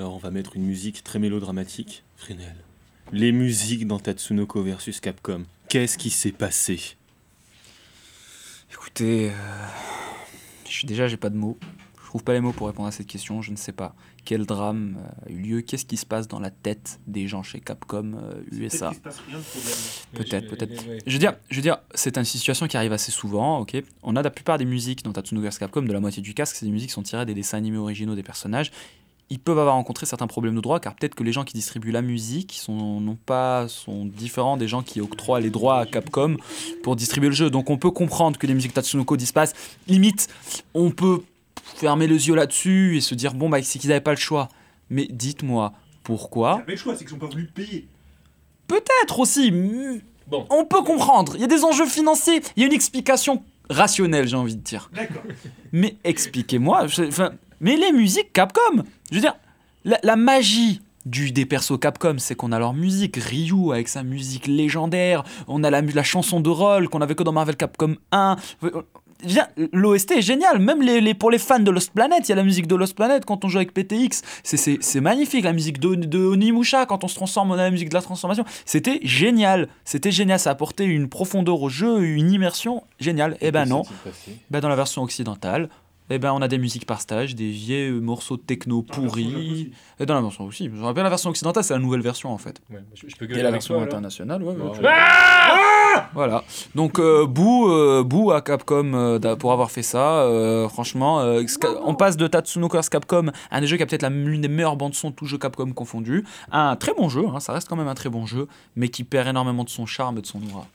Alors on va mettre une musique très mélodramatique. Fresnel. Les musiques dans Tatsunoko versus Capcom. Qu'est-ce qui s'est passé? Écoutez, euh, je- déjà j'ai pas de mots. Je trouve pas les mots pour répondre à cette question. Je ne sais pas quel drame euh, a eu lieu? Qu'est-ce qui se passe dans la tête des gens chez Capcom euh, USA Peut-être problème. Peut-être, je- peut-être. ouais. Je veux dire, je veux dire, c'est une situation qui arrive assez souvent, ok? On a la plupart des musiques dans Tatsunoko vs Capcom, de la moitié du casque, c'est des musiques qui sont tirées des dessins animés originaux des personnages. Ils peuvent avoir rencontré certains problèmes de droit, car peut-être que les gens qui distribuent la musique sont non pas sont différents des gens qui octroient les droits à Capcom pour distribuer le jeu. Donc on peut comprendre que les musiques Tatsunoko disparaissent. Limite, on peut fermer les yeux là-dessus et se dire bon bah c'est qu'ils n'avaient pas le choix. Mais dites-moi pourquoi pas le choix, c'est qu'ils sont pas voulu payer. Peut-être aussi. Bon. On peut comprendre. Il y a des enjeux financiers. Il y a une explication rationnelle, j'ai envie de dire. D'accord. Mais expliquez-moi. Enfin, mais les musiques Capcom. Je veux dire, la, la magie du, des persos Capcom, c'est qu'on a leur musique. Ryu avec sa musique légendaire. On a la, la chanson de rôle qu'on avait que dans Marvel Capcom 1. Je veux dire, L'OST est génial. Même les, les- pour les fans de Lost Planet, il y a la musique de Lost Planet quand on joue avec PTX. C'est- magnifique. La musique de, de Onimusha quand on se transforme, on a la musique de la transformation. C'était génial. C'était génial. Ça apportait une profondeur au jeu, une immersion géniale. Eh ben Que non. s'est-il passé? Bah, dans la version occidentale, eh ben, on a des musiques par stage, des vieux morceaux de techno Dans japonaise pourris. Et dans la version aussi. Je me rappelle la version occidentale, c'est la nouvelle version en fait. Ouais, je, je peux Et gueuler la version toi, internationale, ouais, ouais, Bon, tu- ouais. Voilà. Donc, euh, bouh, euh, bouh à Capcom euh, pour avoir fait ça. Euh, franchement, euh, on passe de Tatsunoko vs Capcom à un des jeux qui a peut-être la- l'une des meilleures bandes son, tout jeu Capcom confondu. Un très bon jeu, hein, ça reste quand même un très bon jeu, mais qui perd énormément de son charme et de son aura.